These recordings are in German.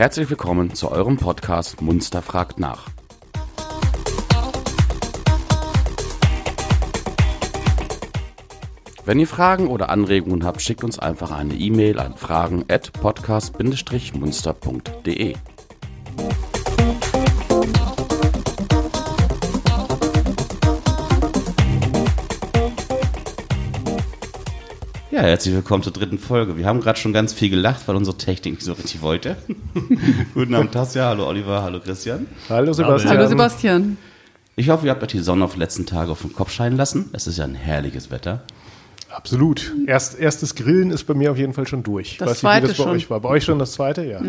Herzlich willkommen zu eurem Podcast Munster fragt nach. Wenn ihr Fragen oder Anregungen habt, schickt uns einfach eine E-Mail an fragen at podcast-munster.de. Ja, herzlich willkommen zur dritten Folge. Wir haben gerade schon ganz viel gelacht, weil unsere Technik nicht so richtig wollte. Guten Abend, Tassia. Hallo Oliver. Hallo Christian. Hallo Sebastian. Hallo Sebastian. Ich hoffe, ihr habt euch die Sonne auf die letzten Tage auf den Kopf scheinen lassen. Es ist ja ein herrliches Wetter. Absolut. Erst, erstes Grillen ist bei mir auf jeden Fall schon durch. Das Weiß nicht, zweite wie das bei schon. euch war. Bei euch schon das zweite? Ja.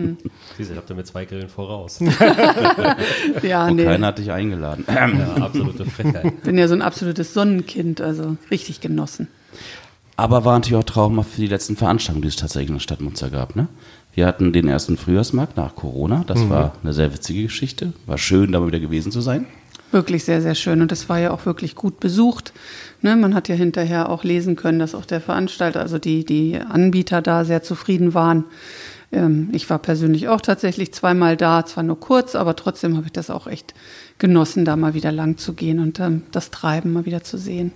Sie sind, habt ihr mit zwei Grillen voraus. Ja, Und nee. keiner hat dich eingeladen. Ja, absolute Frechheit. bin ja so ein absolutes Sonnenkind, also richtig genossen. Aber war natürlich auch traumhaft für die letzten Veranstaltungen, die es tatsächlich in der Stadt Munster gab. Ne? Wir hatten den ersten Frühjahrsmarkt nach Corona. Das war eine sehr witzige Geschichte. War schön, da mal wieder gewesen zu sein. Wirklich sehr, sehr schön. Und es war ja auch wirklich gut besucht. Ne, man hat ja hinterher auch lesen können, dass auch der Veranstalter, also die, die Anbieter da sehr zufrieden waren. Ähm, ich war persönlich auch tatsächlich zweimal da, zwar nur kurz, aber trotzdem habe ich das auch echt genossen, da mal wieder lang zu gehen und ähm, das Treiben mal wieder zu sehen.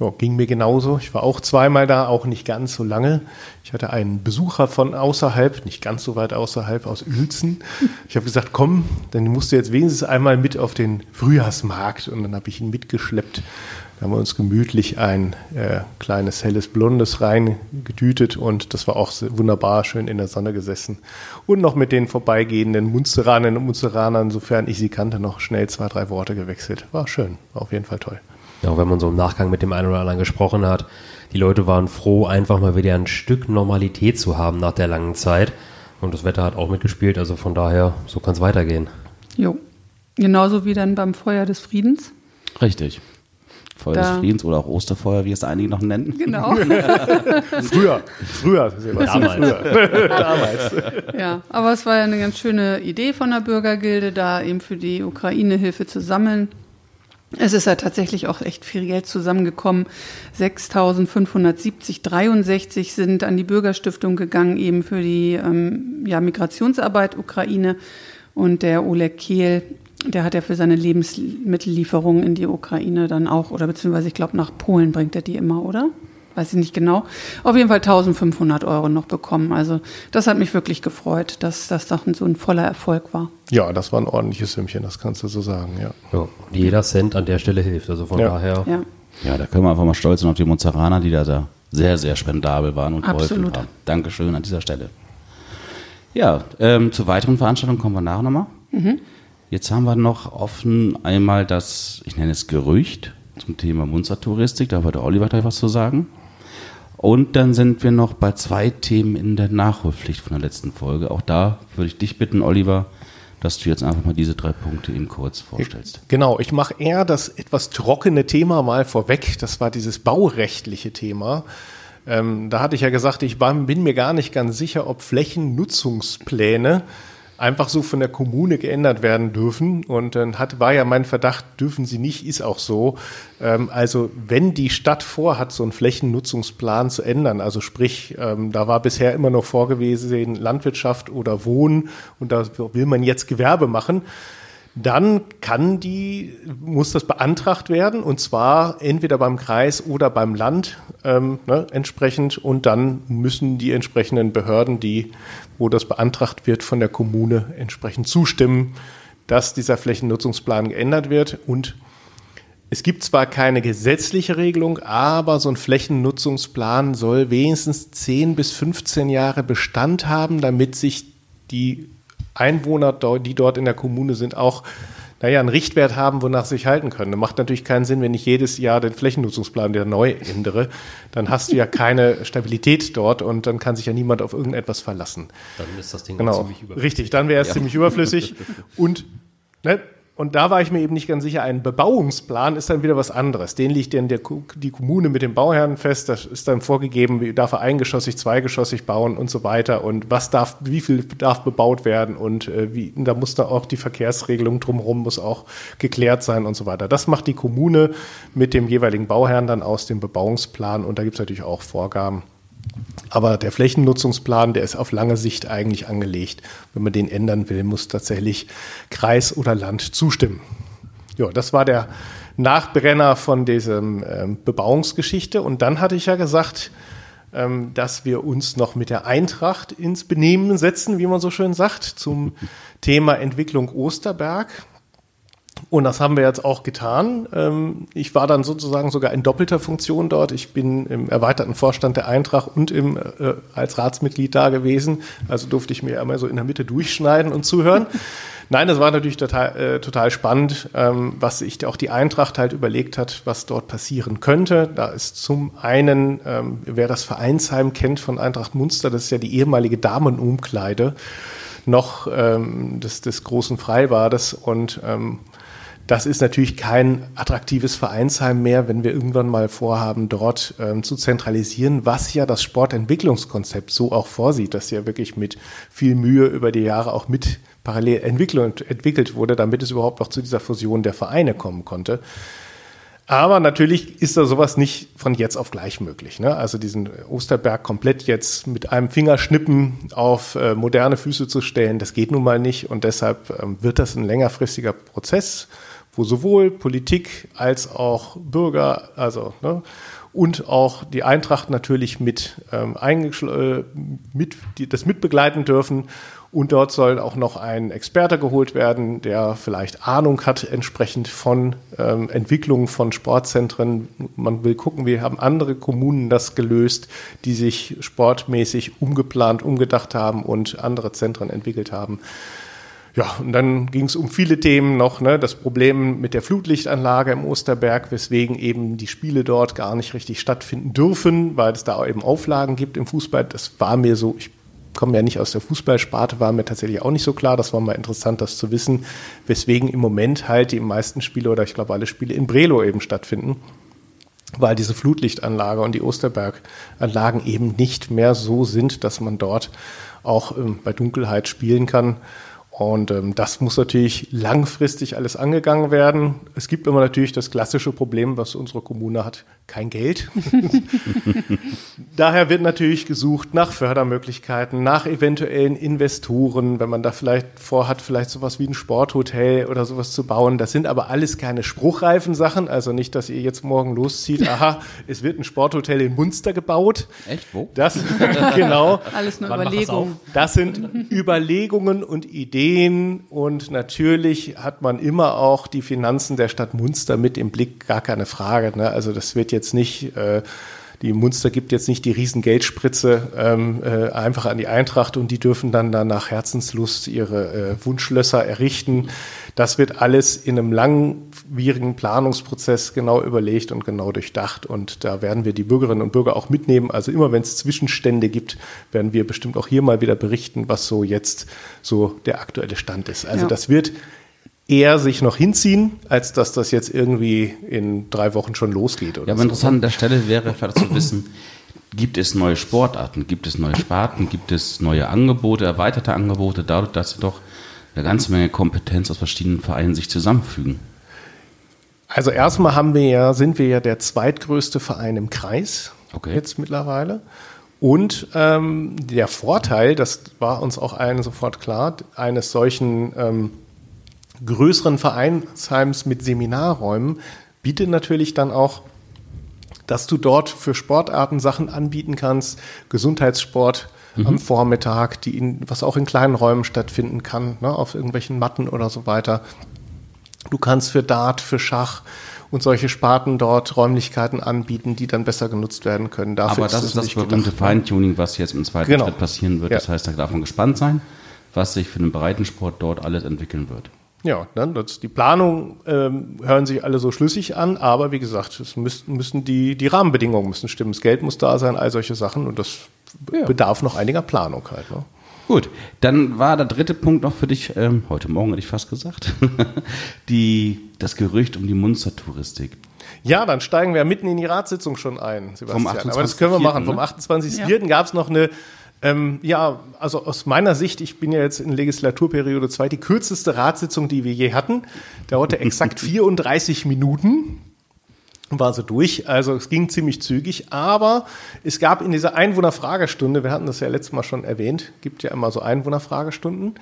Ja, ging mir genauso. Ich war auch zweimal da, auch nicht ganz so lange. Ich hatte einen Besucher von außerhalb, nicht ganz so weit außerhalb, aus Uelzen. Ich habe gesagt, komm, dann musst du jetzt wenigstens einmal mit auf den Frühjahrsmarkt. Und dann habe ich ihn mitgeschleppt. Da haben wir uns gemütlich ein äh, kleines helles Blondes reingedütet und das war auch wunderbar, schön in der Sonne gesessen. Und noch mit den vorbeigehenden Munsteranern und Munsteranern, sofern ich sie kannte, noch schnell zwei, drei Worte gewechselt. War schön, war auf jeden Fall toll. Ja, auch wenn man so im Nachgang mit dem einen oder anderen gesprochen hat, die Leute waren froh, einfach mal wieder ein Stück Normalität zu haben nach der langen Zeit. Und das Wetter hat auch mitgespielt, also von daher, so kann es weitergehen. Jo. Genauso wie dann beim Feuer des Friedens. Richtig. Feuer des Da- Friedens oder auch Osterfeuer, wie es einige noch nennen. Genau. Früher, früher. Damals. Damals. Ja, aber es war ja eine ganz schöne Idee von der Bürgergilde, da eben für die Ukraine Hilfe zu sammeln. Es ist ja tatsächlich auch echt viel Geld zusammengekommen. 6.570, 63 sind an die Bürgerstiftung gegangen, eben für die ähm, ja, Migrationsarbeit Ukraine. Und der Oleg Kehl, der hat ja für seine Lebensmittellieferungen in die Ukraine dann auch, oder beziehungsweise ich glaube nach Polen bringt er die immer, oder? Weiß ich nicht genau. Auf jeden Fall 1500 Euro noch bekommen. Also das hat mich wirklich gefreut, dass das doch so ein voller Erfolg war. Ja, das war ein ordentliches Sümmchen, das kannst du so sagen, ja. Ja, und jeder Cent an der Stelle hilft, also von Ja. daher. Ja. Ja, da können wir einfach mal stolz sein auf die Munzeraner, die da, da sehr, sehr spendabel waren und geholfen Absolut. haben. Dankeschön an dieser Stelle. Ja, ähm, zu weiteren Veranstaltungen kommen wir nachher nochmal. Jetzt haben wir noch offen einmal das, ich nenne es Gerücht zum Thema Munstertouristik, da der Oliver gleich was zu sagen. Und dann sind wir noch bei zwei Themen in der Nachholpflicht von der letzten Folge. Auch da würde ich dich bitten, Oliver, dass du jetzt einfach mal diese drei Punkte eben kurz vorstellst. Genau, ich mache eher das etwas trockene Thema mal vorweg. Das war dieses baurechtliche Thema. Ähm, da hatte ich ja gesagt, ich war, bin mir gar nicht ganz sicher, ob Flächennutzungspläne einfach so von der Kommune geändert werden dürfen. Und dann hat, war ja mein Verdacht, dürfen sie nicht, ist auch so. Ähm, also wenn die Stadt vorhat, so einen Flächennutzungsplan zu ändern, also sprich, ähm, da war bisher immer noch vorgewiesen Landwirtschaft oder Wohnen und da will man jetzt Gewerbe machen, dann kann die, muss das beantragt werden und zwar entweder beim Kreis oder beim Land ähm, ne, entsprechend. Und dann müssen die entsprechenden Behörden, die, wo das beantragt wird, von der Kommune entsprechend zustimmen, dass dieser Flächennutzungsplan geändert wird. Und es gibt zwar keine gesetzliche Regelung, aber so ein Flächennutzungsplan soll wenigstens 10 bis 15 Jahre Bestand haben, damit sich die Einwohner, die dort in der Kommune sind, auch naja, einen Richtwert haben, wonach sie sich halten können. Das macht natürlich keinen Sinn, wenn ich jedes Jahr den Flächennutzungsplan wieder neu ändere. Dann hast du ja keine Stabilität dort und dann kann sich ja niemand auf irgendetwas verlassen. Dann ist das Ding Genau, ziemlich überflüssig. richtig, dann wäre es ziemlich überflüssig. Und, ne, und da war ich mir eben nicht ganz sicher, ein Bebauungsplan ist dann wieder was anderes. Den liegt dann der, die Kommune mit dem Bauherrn fest, das ist dann vorgegeben, wie darf er eingeschossig, zweigeschossig bauen und so weiter. Und was darf, wie viel darf bebaut werden? Und äh, wie, da muss da auch die Verkehrsregelung drumherum muss auch geklärt sein und so weiter. Das macht die Kommune mit dem jeweiligen Bauherrn dann aus dem Bebauungsplan. Und da gibt es natürlich auch Vorgaben Aber der Flächennutzungsplan, der ist auf lange Sicht eigentlich angelegt. Wenn man den ändern will, muss tatsächlich Kreis oder Land zustimmen. Ja, das war der Nachbrenner von diesem ähm, Bebauungsgeschichte. Und dann hatte ich ja gesagt, ähm, dass wir uns noch mit der Eintracht ins Benehmen setzen, wie man so schön sagt, zum Thema Entwicklung Osterberg. Und das haben wir jetzt auch getan. Ähm, ich war dann sozusagen sogar in doppelter Funktion dort. Ich bin im erweiterten Vorstand der Eintracht und im, äh, als Ratsmitglied da gewesen. Also durfte ich mir einmal so in der Mitte durchschneiden und zuhören. Nein, das war natürlich total, äh, total spannend, ähm, was sich auch die Eintracht halt überlegt hat, was dort passieren könnte. Da ist zum einen, ähm, wer das Vereinsheim kennt von Eintracht Munster, das ist ja die ehemalige Damenumkleide noch ähm, des, des großen Freibades und ähm, das ist natürlich kein attraktives Vereinsheim mehr, wenn wir irgendwann mal vorhaben, dort ähm, zu zentralisieren, was ja das Sportentwicklungskonzept so auch vorsieht, dass ja wirklich mit viel Mühe über die Jahre auch mit parallel entwickelt wurde, damit es überhaupt noch zu dieser Fusion der Vereine kommen konnte. Aber natürlich ist da sowas nicht von jetzt auf gleich möglich. Ne? Also diesen Osterberg komplett jetzt mit einem Fingerschnippen auf äh, moderne Füße zu stellen, das geht nun mal nicht. Und deshalb ähm, wird das ein längerfristiger Prozess wo sowohl Politik als auch Bürger, also ne, und auch die Eintracht natürlich mit, ähm, äh, mit die, das mitbegleiten dürfen. Und dort soll auch noch ein Experte geholt werden, der vielleicht Ahnung hat entsprechend von ähm, Entwicklungen von Sportzentren. Man will gucken, wie haben andere Kommunen das gelöst, die sich sportmäßig umgeplant, umgedacht haben und andere Zentren entwickelt haben. Ja, und dann ging es um viele Themen noch. Ne? Das Problem mit der Flutlichtanlage im Osterberg, weswegen eben die Spiele dort gar nicht richtig stattfinden dürfen, weil es da eben Auflagen gibt im Fußball. Das war mir so, ich komme ja nicht aus der Fußballsparte, war mir tatsächlich auch nicht so klar. Das war mal interessant, das zu wissen, weswegen im Moment halt die meisten Spiele oder ich glaube alle Spiele in Brelo eben stattfinden weil diese Flutlichtanlage und die Osterberganlagen eben nicht mehr so sind, dass man dort auch ähm, bei Dunkelheit spielen kann. Und ähm, das muss natürlich langfristig alles angegangen werden. Es gibt immer natürlich das klassische Problem, was unsere Kommune hat, kein Geld. Daher wird natürlich gesucht nach Fördermöglichkeiten, nach eventuellen Investoren, wenn man da vielleicht vorhat, vielleicht sowas wie ein Sporthotel oder sowas zu bauen. Das sind aber alles keine spruchreifen Sachen. Also nicht, dass ihr jetzt morgen loszieht, aha, es wird ein Sporthotel in Munster gebaut. Echt? Wo? Das, genau. Alles nur Überlegungen. Das sind Überlegungen und Ideen Ideen und natürlich hat man immer auch die Finanzen der Stadt Munster mit im Blick, gar keine Frage. Ne? Also das wird jetzt nicht, äh, die Munster gibt jetzt nicht die Riesengeldspritze ähm, äh, einfach an die Eintracht und die dürfen dann, dann nach Herzenslust ihre äh, Wunschlösser errichten. Das wird alles in einem langwierigen Planungsprozess genau überlegt und genau durchdacht. Und da werden wir die Bürgerinnen und Bürger auch mitnehmen. Also immer wenn es Zwischenstände gibt, werden wir bestimmt auch hier mal wieder berichten, was so jetzt so der aktuelle Stand ist. Also ja. das wird eher sich noch hinziehen, als dass das jetzt irgendwie in drei Wochen schon losgeht. ja, aber so. interessant an der Stelle wäre vielleicht zu wissen, gibt es neue Sportarten, gibt es neue Sparten, gibt es neue Angebote, erweiterte Angebote, dadurch, dass sie doch eine ganze Menge Kompetenz aus verschiedenen Vereinen sich zusammenfügen. Also erstmal haben wir ja, sind wir ja der zweitgrößte Verein im Kreis okay. jetzt mittlerweile. Und ähm, der Vorteil, das war uns auch allen sofort klar, eines solchen ähm, größeren Vereinsheims mit Seminarräumen bietet natürlich dann auch, dass du dort für Sportarten Sachen anbieten kannst, Gesundheitssport, mhm. am Vormittag, die in, was auch in kleinen Räumen stattfinden kann, ne, auf irgendwelchen Matten oder so weiter. Du kannst für Dart, für Schach und solche Sparten dort Räumlichkeiten anbieten, die dann besser genutzt werden können. Dafür Aber das ist, ist das berühmte ne? Feintuning, was jetzt im zweiten genau. Schritt passieren wird. Ja. Das heißt, da darf man gespannt sein, was sich für den Breitensport dort alles entwickeln wird. Ja, dann das, die Planung ähm, hören sich alle so schlüssig an, aber wie gesagt, es müssen, müssen die, die Rahmenbedingungen müssen stimmen. Das Geld muss da sein, all solche Sachen und das ja. bedarf noch einiger Planung halt. Ne? Gut, dann war der dritte Punkt noch für dich, ähm, heute Morgen hätte ich fast gesagt, die, das Gerücht um die Munstertouristik. Ja, dann steigen wir mitten in die Ratssitzung schon ein, Sebastian. Aber das können wir machen. Ne? Vom 28.04. Ja. gab es noch eine, ähm, ja, also aus meiner Sicht, ich bin ja jetzt in Legislaturperiode 2, die kürzeste Ratssitzung, die wir je hatten. Dauerte exakt 34 Minuten. war so durch. Also es ging ziemlich zügig, aber es gab in dieser Einwohnerfragestunde, wir hatten das ja letztes Mal schon erwähnt, gibt ja immer so Einwohnerfragestunden.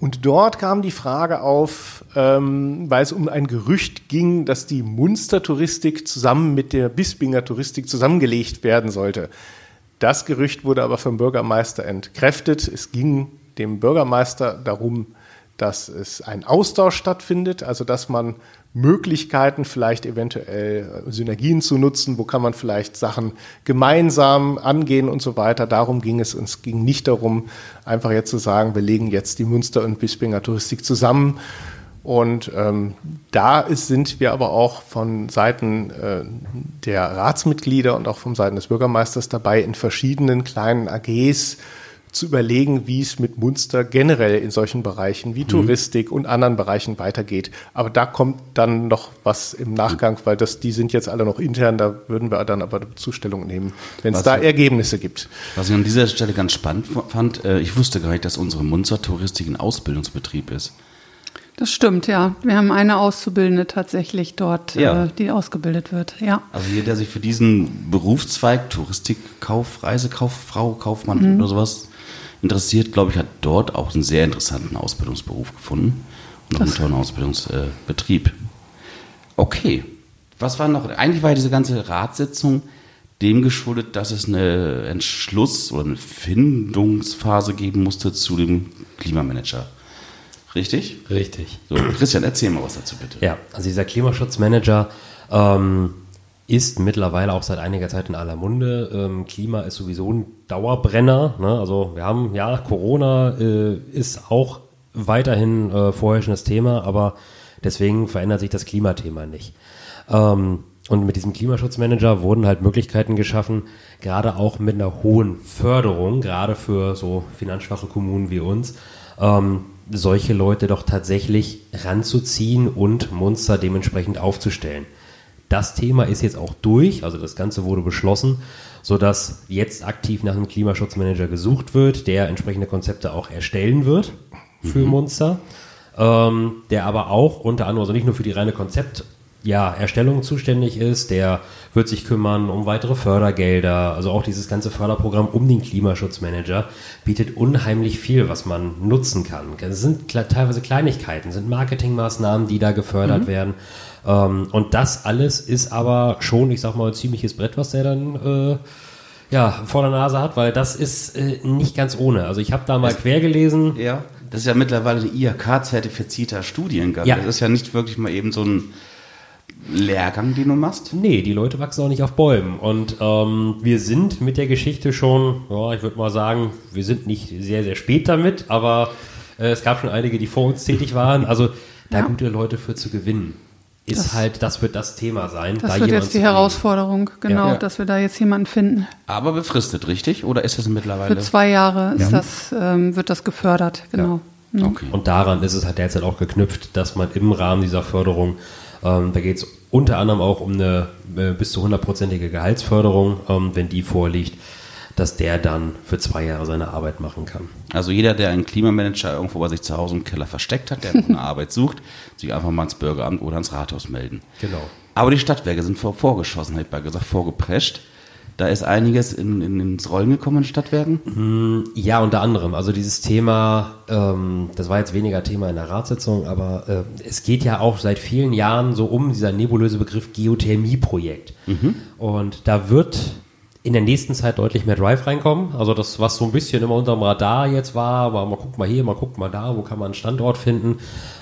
Und dort kam die Frage auf, ähm, weil es um ein Gerücht ging, dass die Munster-Touristik zusammen mit der Bispinger Touristik zusammengelegt werden sollte. Das Gerücht wurde aber vom Bürgermeister entkräftet. Es ging dem Bürgermeister darum, dass es ein Austausch stattfindet, also dass man Möglichkeiten, vielleicht eventuell Synergien zu nutzen, wo kann man vielleicht Sachen gemeinsam angehen und so weiter. Darum ging es. Es ging nicht darum, einfach jetzt zu sagen, wir legen jetzt die Münster- und Bispinger Touristik zusammen. Und ähm, da ist, sind wir aber auch von Seiten äh, der Ratsmitglieder und auch von Seiten des Bürgermeisters dabei, in verschiedenen kleinen AGs zu überlegen, wie es mit Munster generell in solchen Bereichen wie mhm. Touristik und anderen Bereichen weitergeht. Aber da kommt dann noch was im Nachgang, weil das, die sind jetzt alle noch intern, da würden wir dann aber Zustellung nehmen, wenn es da Ergebnisse gibt. Was ich an dieser Stelle ganz spannend fand, äh, ich wusste gar nicht, dass unsere Munster Touristik ein Ausbildungsbetrieb ist. Das stimmt, ja. Wir haben eine Auszubildende tatsächlich dort, ja. äh, die ausgebildet wird, ja. Also jeder, der sich für diesen Berufszweig, Touristikkauf, Reisekauffrau, Kaufmann mhm. oder sowas interessiert, glaube ich, hat dort auch einen sehr interessanten Ausbildungsberuf gefunden und auch einen tollen Ausbildungsbetrieb. Okay, was war noch? Eigentlich war diese ganze Ratssitzung dem geschuldet, dass es eine Entschluss- oder eine Findungsphase geben musste zu dem Klimamanager. Richtig? Richtig. So, Christian, erzähl mal was dazu bitte. Ja, also dieser Klimaschutzmanager ähm, ist mittlerweile auch seit einiger Zeit in aller Munde. Ähm, Klima ist sowieso ein Dauerbrenner. Ne? Also wir haben, ja, Corona äh, ist auch weiterhin äh, vorherrschendes Thema, aber deswegen verändert sich das Klimathema nicht. Ähm, und mit diesem Klimaschutzmanager wurden halt Möglichkeiten geschaffen, gerade auch mit einer hohen Förderung, gerade für so finanzschwache Kommunen wie uns, ähm, solche Leute doch tatsächlich ranzuziehen und Monster dementsprechend aufzustellen. Das Thema ist jetzt auch durch, also das Ganze wurde beschlossen, sodass jetzt aktiv nach einem Klimaschutzmanager gesucht wird, der entsprechende Konzepte auch erstellen wird für mhm. Munster, ähm, der aber auch unter anderem, also nicht nur für die reine Konzept, ja, Erstellung zuständig ist, der wird sich kümmern um weitere Fördergelder, also auch dieses ganze Förderprogramm um den Klimaschutzmanager bietet unheimlich viel, was man nutzen kann. Es sind teilweise Kleinigkeiten, sind Marketingmaßnahmen, die da gefördert mhm. werden. Ähm, und das alles ist aber schon, ich sag mal, ein ziemliches Brett, was der dann äh, ja, vor der Nase hat, weil das ist äh, nicht ganz ohne. Also ich habe da mal das, quer gelesen. Ja, das ist ja mittlerweile IHK-zertifizierter Studiengang. Ja. Das ist ja nicht wirklich mal eben so ein Lehrgang, den du machst? Nee, die Leute wachsen auch nicht auf Bäumen. Und ähm, wir sind mit der Geschichte schon, ja, ich würde mal sagen, wir sind nicht sehr, sehr spät damit, aber äh, es gab schon einige, die vor uns tätig waren. Also da ja. gute Leute für zu gewinnen ist das, halt, das wird das Thema sein. Das da wird jetzt die Herausforderung, genau, ja. dass wir da jetzt jemanden finden. Aber befristet, richtig? Oder ist das mittlerweile? Für zwei Jahre ja. das, ähm, wird das gefördert, genau. Ja. Mhm. Okay. Und daran ist es halt derzeit auch geknüpft, dass man im Rahmen dieser Förderung, ähm, da geht es unter anderem auch um eine äh, bis zu hundertprozentige Gehaltsförderung, ähm, wenn die vorliegt, dass der dann für zwei Jahre seine Arbeit machen kann. Also jeder, der einen Klimamanager irgendwo bei sich zu Hause im Keller versteckt hat, der eine Arbeit sucht, sich einfach mal ins Bürgeramt oder ins Rathaus melden. Genau. Aber die Stadtwerke sind vor, vorgeschossen, hätte ich mal gesagt, vorgeprescht. Da ist einiges in, in, ins Rollen gekommen in Stadtwerken? Hm, ja, unter anderem. Also dieses Thema, ähm, das war jetzt weniger Thema in der Ratssitzung, aber äh, es geht ja auch seit vielen Jahren so um dieser nebulöse Begriff Geothermie-Projekt. Mhm. Und da wird in der nächsten Zeit deutlich mehr Drive reinkommen. Also das, was so ein bisschen immer unterm Radar jetzt war, aber mal guck mal hier, mal guck mal da, wo kann man einen Standort finden.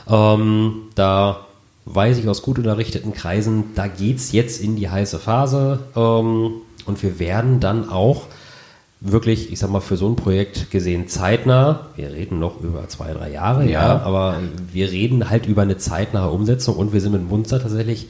Ähm, da weiß ich aus gut unterrichteten Kreisen, da geht es jetzt in die heiße Phase ähm, und wir werden dann auch wirklich, ich sag mal, für so ein Projekt gesehen zeitnah, wir reden noch über zwei, drei Jahre, ja, ja aber wir reden halt über eine zeitnahe Umsetzung und wir sind mit Munster tatsächlich,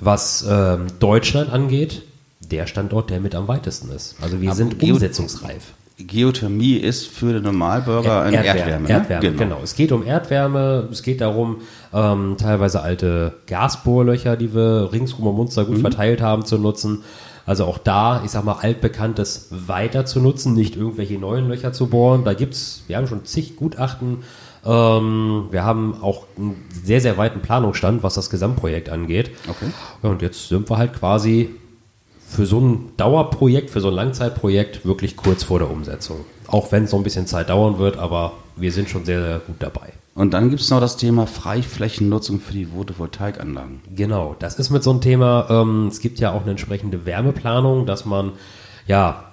was ähm, Deutschland angeht, der Standort, der mit am weitesten ist. Also wir Aber sind Geo umsetzungsreif. Geothermie ist für den Normalbürger eine Erdwärme. Erdwärme, ne? Erdwärme genau. genau. Es geht um Erdwärme, es geht darum, ähm, teilweise alte Gasbohrlöcher, die wir ringsrum um Munster gut mhm. verteilt haben, zu nutzen. Also auch da, ich sag mal, altbekanntes weiter zu nutzen, nicht irgendwelche neuen Löcher zu bohren. Da gibt's, wir haben schon zig Gutachten Ähm, wir haben auch einen sehr, sehr weiten Planungsstand, was das Gesamtprojekt angeht. Okay. Und jetzt sind wir halt quasi für so ein Dauerprojekt, für so ein Langzeitprojekt wirklich kurz vor der Umsetzung. Auch wenn es noch ein bisschen Zeit dauern wird, aber wir sind schon sehr, sehr gut dabei. Und dann gibt es noch das Thema Freiflächennutzung für die Photovoltaikanlagen. Genau, das ist mit so einem Thema. Ähm, es gibt ja auch eine entsprechende Wärmeplanung, dass man ja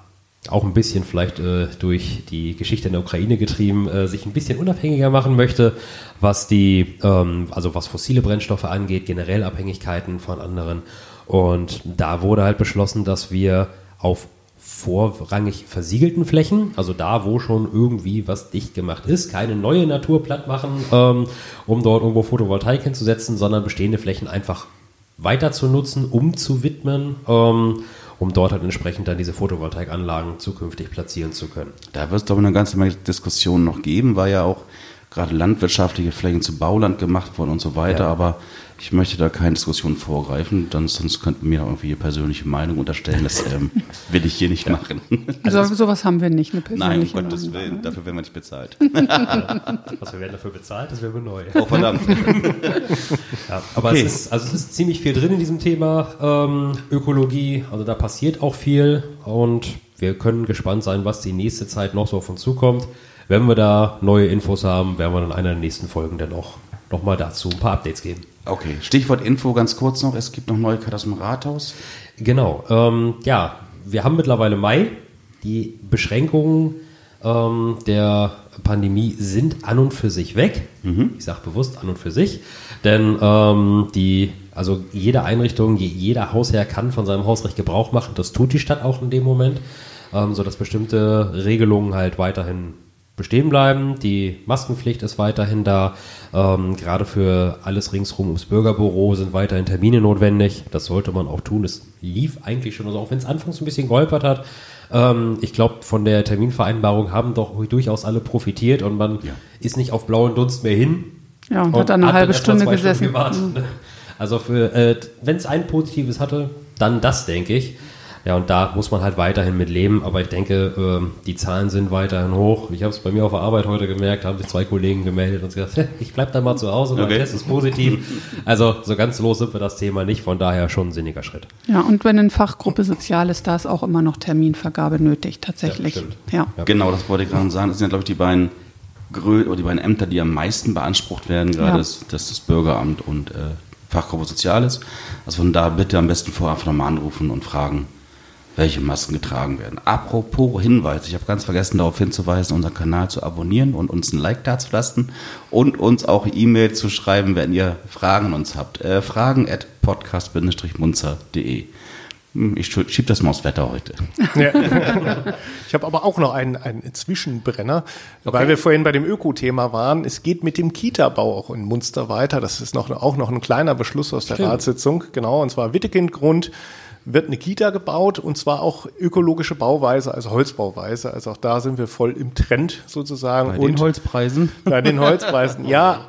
auch ein bisschen vielleicht äh, durch die Geschichte in der Ukraine getrieben, äh, sich ein bisschen unabhängiger machen möchte, was die, ähm, also was fossile Brennstoffe angeht, generell Abhängigkeiten von anderen. Und da wurde halt beschlossen, dass wir auf vorrangig versiegelten Flächen, also da, wo schon irgendwie was dicht gemacht ist, keine neue Natur platt machen, ähm, um dort irgendwo Photovoltaik hinzusetzen, sondern bestehende Flächen einfach weiter zu nutzen, umzuwidmen, ähm, um dort halt entsprechend dann diese Photovoltaikanlagen zukünftig platzieren zu können. Da wird es doch eine ganze Menge Diskussionen noch geben, weil ja auch gerade landwirtschaftliche Flächen zu Bauland gemacht wurden und so weiter, Ja. aber ich möchte da keine Diskussion vorgreifen, dann, sonst könnten mir noch irgendwie eine persönliche Meinung unterstellen, das ähm, will ich hier nicht machen. so, sowas haben wir nicht, eine Also Nein, um persönliche Gottes Meinung. Willen, dafür werden wir nicht bezahlt. Was wir werden dafür bezahlt, das wäre mir neu. Oh, verdammt. Ja, aber Okay. es, ist, also es ist ziemlich viel drin in diesem Thema ähm, Ökologie. Also da passiert auch viel und wir können gespannt sein, was die nächste Zeit noch so auf uns zukommt. Wenn wir da neue Infos haben, werden wir in einer der nächsten Folgen dann auch nochmal dazu ein paar Updates geben. Okay, Stichwort Info ganz kurz noch, es gibt noch Neuigkeiten aus dem Rathaus. Genau. Ähm, ja, wir haben mittlerweile Mai. Die Beschränkungen ähm, der Pandemie sind an und für sich weg. Ich sage bewusst an und für sich, denn ähm, die, also jede Einrichtung, je, jeder Hausherr kann von seinem Hausrecht Gebrauch machen. Das tut die Stadt auch in dem Moment, ähm, so dass bestimmte Regelungen halt weiterhin bestehen bleiben. Die Maskenpflicht ist weiterhin da. Ähm, gerade für alles ringsrum ums Bürgerbüro sind weiterhin Termine notwendig. Das sollte man auch tun. Es lief eigentlich schon, also auch wenn es anfangs ein bisschen geholpert hat. Ähm, ich glaube, von der Terminvereinbarung haben doch durchaus alle profitiert und man Ja. ist nicht auf blauen Dunst mehr hin. Ja, und hat dann eine halbe erst mal Stunde gesessen. gewartet. Also für, äh, wenn es ein Positives hatte, dann das, denke ich. Ja, und da muss man halt weiterhin mit leben. Aber ich denke, ähm, die Zahlen sind weiterhin hoch. Ich habe es bei mir auf der Arbeit heute gemerkt, haben sich zwei Kollegen gemeldet und gesagt, "Hä, ich bleib dann mal zu Hause, mein Okay. Test ist positiv. Also so ganz los sind wir das Thema nicht. Von daher schon ein sinniger Schritt. Ja, und wenn in Fachgruppe Sozial ist, da ist auch immer noch Terminvergabe nötig, tatsächlich. Ja, stimmt. Ja. Genau, das wollte ich gerade sagen. Das sind ja, glaube ich, die beiden, Grö oder die beiden Ämter, die am meisten beansprucht werden, gerade Ja. das, das, das Bürgeramt und äh, Fachgruppe Soziales. Also von da bitte am besten vorher einfach nochmal anrufen und fragen, welche Masken getragen werden. Apropos Hinweis, ich habe ganz vergessen darauf hinzuweisen, unseren Kanal zu abonnieren und uns ein Like dazulassen und uns auch E-Mail zu schreiben, wenn ihr Fragen uns habt. Äh, fragen at podcast-munzer.de. Hm, Ich schieb das mal aufs Wetter heute. Ich habe aber auch noch einen, einen Zwischenbrenner, weil wir vorhin bei dem Öko-Thema waren. Es geht mit dem Kita-Bau auch in Munster weiter. Das ist noch, auch noch ein kleiner Beschluss aus der Ratssitzung. Genau, und zwar Wittekind-Grund wird eine Kita gebaut und zwar auch ökologische Bauweise, also Holzbauweise. Also auch da sind wir voll im Trend sozusagen. Bei und den Holzpreisen. bei den Holzpreisen, ja.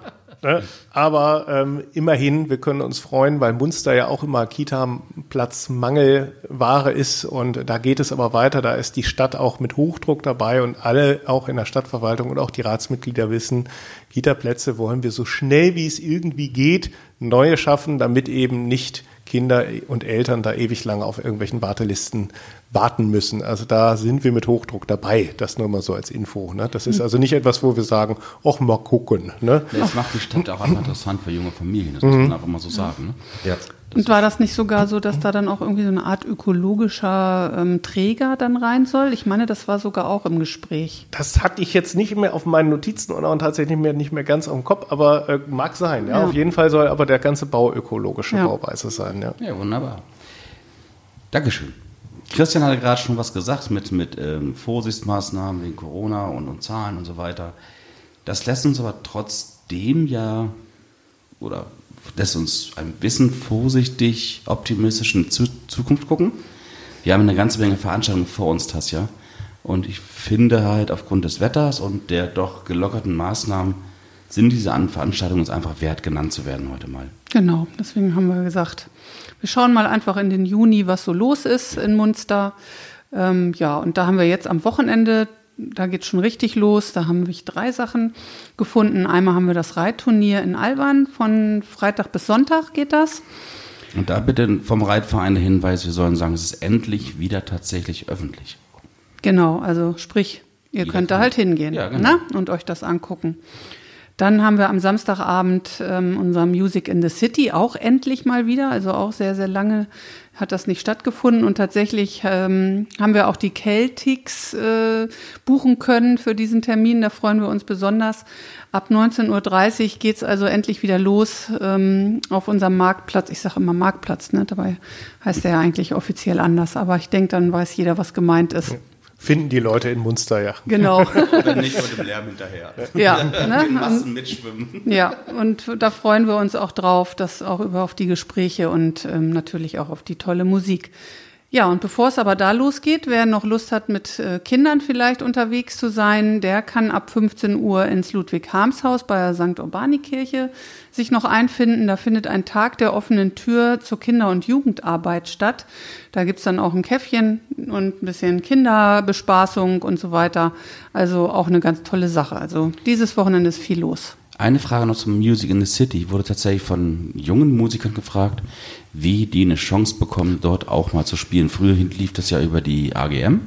Ne? Aber ähm, immerhin, wir können uns freuen, weil Munster ja auch immer Kita-Platzmangelware ist und da geht es aber weiter. Da ist die Stadt auch mit Hochdruck dabei und alle auch in der Stadtverwaltung und auch die Ratsmitglieder wissen, Kita-Plätze wollen wir so schnell wie es irgendwie geht neue schaffen, damit eben nicht Kinder und Eltern da ewig lange auf irgendwelchen Wartelisten warten müssen. Also da sind wir mit Hochdruck dabei. Das nur mal so als Info. Ne? Das ist also nicht etwas, wo wir sagen, ach mal gucken. Ne? Das macht die Stadt auch einfach interessant für junge Familien, das muss man einfach mal so sagen. Ne? Ja. Und war das nicht sogar so, dass da dann auch irgendwie so eine Art ökologischer ähm, Träger dann rein soll? Ich meine, das war sogar auch im Gespräch. Das hatte ich jetzt nicht mehr auf meinen Notizen und auch tatsächlich mehr, nicht mehr ganz auf dem Kopf, aber äh, mag sein. Ja? Ja. Auf jeden Fall soll aber der ganze Bau ökologische Ja. Bauweise sein. Ja. Ja, wunderbar. Dankeschön. Christian hatte gerade schon was gesagt mit, mit ähm, Vorsichtsmaßnahmen wegen Corona und, und Zahlen und so weiter. Das lässt uns aber trotzdem ja, oder lässt uns ein bisschen vorsichtig, optimistisch in die Zu Zukunft gucken. Wir haben eine ganze Menge Veranstaltungen vor uns, Tasja. Und ich finde halt aufgrund des Wetters und der doch gelockerten Maßnahmen sind diese An- Veranstaltungen uns einfach wert, genannt zu werden heute mal. Genau, deswegen haben wir gesagt, wir schauen mal einfach in den Juni, was so los ist in Munster. Ähm, ja, und da haben wir jetzt am Wochenende da geht schon richtig los. Da haben wir drei Sachen gefunden. Einmal haben wir das Reitturnier in Alban. Von Freitag bis Sonntag geht das. Und da bitte vom Reitverein der Hinweis, wir sollen sagen, es ist endlich wieder tatsächlich öffentlich. Genau, also sprich, ihr Jeder könnt da halt hingehen ja, genau. ne? und euch das angucken. Dann haben wir am Samstagabend ähm, unser Music in the City auch endlich mal wieder, also auch sehr, sehr lange hat das nicht stattgefunden und tatsächlich ähm, haben wir auch die Celtics äh, buchen können für diesen Termin, da freuen wir uns besonders. Ab 19.30 Uhr geht's also endlich wieder los ähm, auf unserem Marktplatz. Ich sage immer Marktplatz, ne? dabei heißt der ja eigentlich offiziell anders, aber ich denke, dann weiß jeder, was gemeint ist finden die Leute in Munster ja. Genau. Oder nicht mit dem Lärm hinterher. Ja, ne? Massen mitschwimmen. Ja, und da freuen wir uns auch drauf, dass auch über auf die Gespräche und ähm, natürlich auch auf die tolle Musik. Ja, und bevor es aber da losgeht, wer noch Lust hat, mit äh, Kindern vielleicht unterwegs zu sein, der kann ab 15 Uhr ins Ludwig-Harms-Haus bei der St. Urbani-Kirche sich noch einfinden. Da findet ein Tag der offenen Tür zur Kinder- und Jugendarbeit statt. Da gibt's dann auch ein Käffchen und ein bisschen Kinderbespaßung und so weiter. Also auch eine ganz tolle Sache. Also dieses Wochenende ist viel los. Eine Frage noch zum Music in the City. Ich wurde tatsächlich von jungen Musikern gefragt, wie die eine Chance bekommen, dort auch mal zu spielen. Früher lief das ja über die AGM.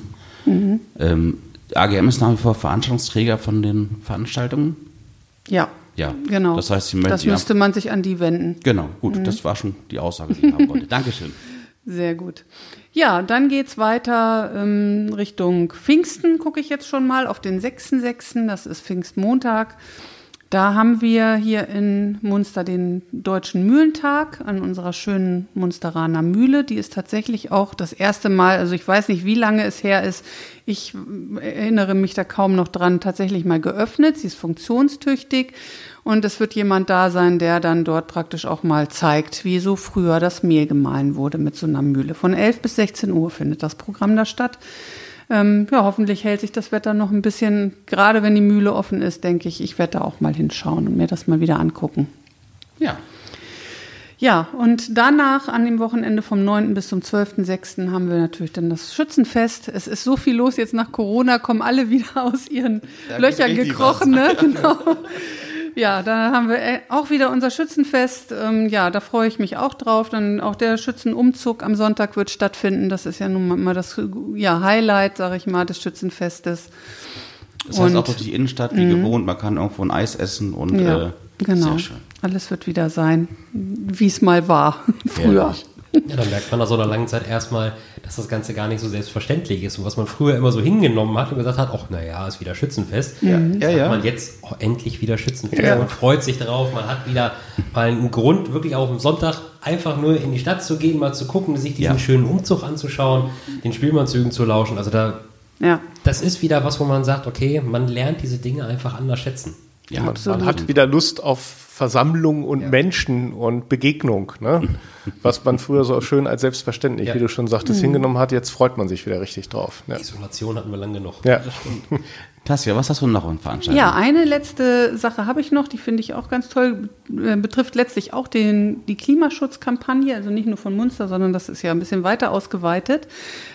Mhm. Ähm, AGM ist nach wie vor Veranstaltungsträger von den Veranstaltungen. Ja. Ja, genau. Das heißt, Sie das müsste man sich an die wenden. Genau, gut. Mhm. Das war schon die Aussage, die ich haben wollte. Dankeschön. Sehr gut. Ja, dann geht's weiter ähm, Richtung Pfingsten, gucke ich jetzt schon mal, auf den 6.6., das ist Pfingstmontag. Da haben wir hier in Munster den Deutschen Mühlentag an unserer schönen Munsteraner Mühle. Die ist tatsächlich auch das erste Mal, also ich weiß nicht, wie lange es her ist. Ich erinnere mich da kaum noch dran, tatsächlich mal geöffnet. Sie ist funktionstüchtig und es wird jemand da sein, der dann dort praktisch auch mal zeigt, wie so früher das Mehl gemahlen wurde mit so einer Mühle. Von 11 bis 16 Uhr findet das Programm da statt. Ähm, ja, hoffentlich hält sich das Wetter noch ein bisschen, gerade wenn die Mühle offen ist, denke ich, ich werde da auch mal hinschauen und mir das mal wieder angucken. Ja. Ja, und danach an dem Wochenende vom 9. bis zum 12.6. haben wir natürlich dann das Schützenfest. Es ist so viel los jetzt nach Corona, kommen alle wieder aus ihren da Löchern gekrochen, ne? Genau. Ja, da haben wir äh, auch wieder unser Schützenfest. Ähm, ja, da freue ich mich auch drauf. Dann auch der Schützenumzug am Sonntag wird stattfinden. Das ist ja nun mal das ja, Highlight, sage ich mal, des Schützenfestes. Das heißt und, auch durch die Innenstadt wie mhm. gewohnt. Man kann irgendwo ein Eis essen und ja, äh, genau. Sehr schön. Alles wird wieder sein, wie es mal war früher. Ehrlich. Ja, dann merkt man nach so einer langen Zeit erstmal, dass das Ganze gar nicht so selbstverständlich ist. Und was man früher immer so hingenommen hat und gesagt hat, ach naja, ist wieder Schützenfest, ja. Ja, ja. hat man jetzt auch endlich wieder Schützenfest. Ja. Man freut sich drauf, man hat wieder mal einen Grund, wirklich auf dem Sonntag einfach nur in die Stadt zu gehen, mal zu gucken, sich diesen ja. schönen Umzug anzuschauen, den Spielmannzügen zu lauschen. Also da, ja. das ist wieder was, wo man sagt, okay, man lernt diese Dinge einfach anders schätzen. Ja, man, hat wieder Lust auf Versammlung und ja. Menschen und Begegnung, ne? was man früher so schön als selbstverständlich, ja. wie du schon sagtest, mhm. hingenommen hat. Jetzt freut man sich wieder richtig drauf. Ja. Isolation hatten wir lange genug. Ja. Tassia, was hast du noch an Veranstaltungen? Ja, eine letzte Sache habe ich noch, die finde ich auch ganz toll, äh, betrifft letztlich auch den, die Klimaschutzkampagne, also nicht nur von Munster, sondern das ist ja ein bisschen weiter ausgeweitet.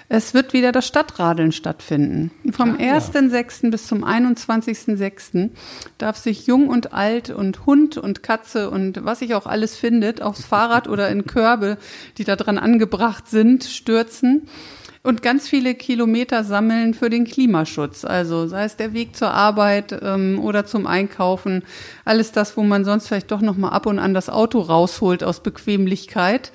Es wird wieder das Stadtradeln stattfinden. Vom ah, 1.6. Ja. bis zum 21.6. darf sich Jung und Alt und Hund und Katze und was sich auch alles findet, aufs Fahrrad oder in Körbe, die da dran angebracht sind, stürzen und ganz viele Kilometer sammeln für den Klimaschutz. Also sei es der Weg zur Arbeit ähm, oder zum Einkaufen, alles das, wo man sonst vielleicht doch noch mal ab und an das Auto rausholt aus Bequemlichkeit.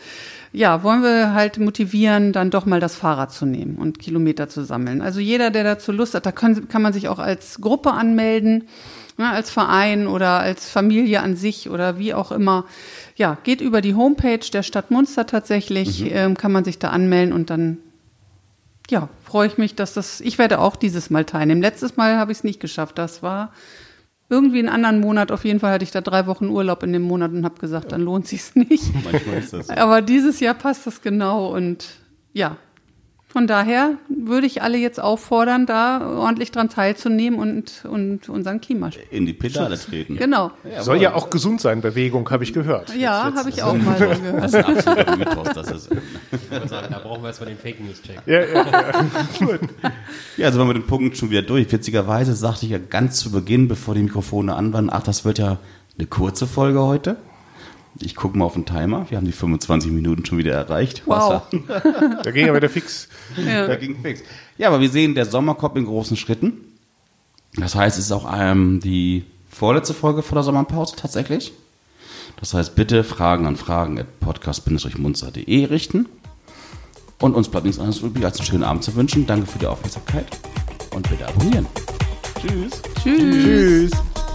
Ja, wollen wir halt motivieren, dann doch mal das Fahrrad zu nehmen und Kilometer zu sammeln. Also jeder, der dazu Lust hat, da kann, kann man sich auch als Gruppe anmelden, ne, als Verein oder als Familie an sich oder wie auch immer. Ja, geht über die Homepage der Stadt Munster tatsächlich, mhm. ähm, kann man sich da anmelden und dann ja, freue ich mich, dass das, ich werde auch dieses Mal teilnehmen. Letztes Mal habe ich es nicht geschafft. Das war irgendwie einen anderen Monat. Auf jeden Fall hatte ich da drei Wochen Urlaub in dem Monat und habe gesagt, ja. dann lohnt sich nicht. Manchmal ist das. Aber dieses Jahr passt das genau und ja, Von daher würde ich alle jetzt auffordern, da ordentlich dran teilzunehmen und, und unseren Klimaschutz. In die Pedale treten. Genau. Soll ja auch gesund sein, Bewegung, habe ich gehört. Ja, habe ich auch mal gehört. Das ist ein absoluter Mythos. Das ist, Da brauchen wir erstmal den Fake News Check. Ja, ja, ja. ja, also waren wir mit den Punkten schon wieder durch. Witzigerweise sagte ich ja ganz zu Beginn, bevor die Mikrofone an waren, ach, das wird ja eine kurze Folge heute. Ich gucke mal auf den Timer. Wir haben die 25 Minuten schon wieder erreicht. Wow. Da ging aber der Fix. Ja. Da ging fix. Ja, aber wir sehen, der Sommer kommt in großen Schritten. Das heißt, es ist auch ähm, die vorletzte Folge vor der Sommerpause tatsächlich. Das heißt, bitte Fragen an fragen at podcast-munster.de richten. Und uns bleibt nichts anderes übrig, als einen schönen Abend zu wünschen. Danke für die Aufmerksamkeit und bitte abonnieren. Tschüss. Tschüss. Tschüss.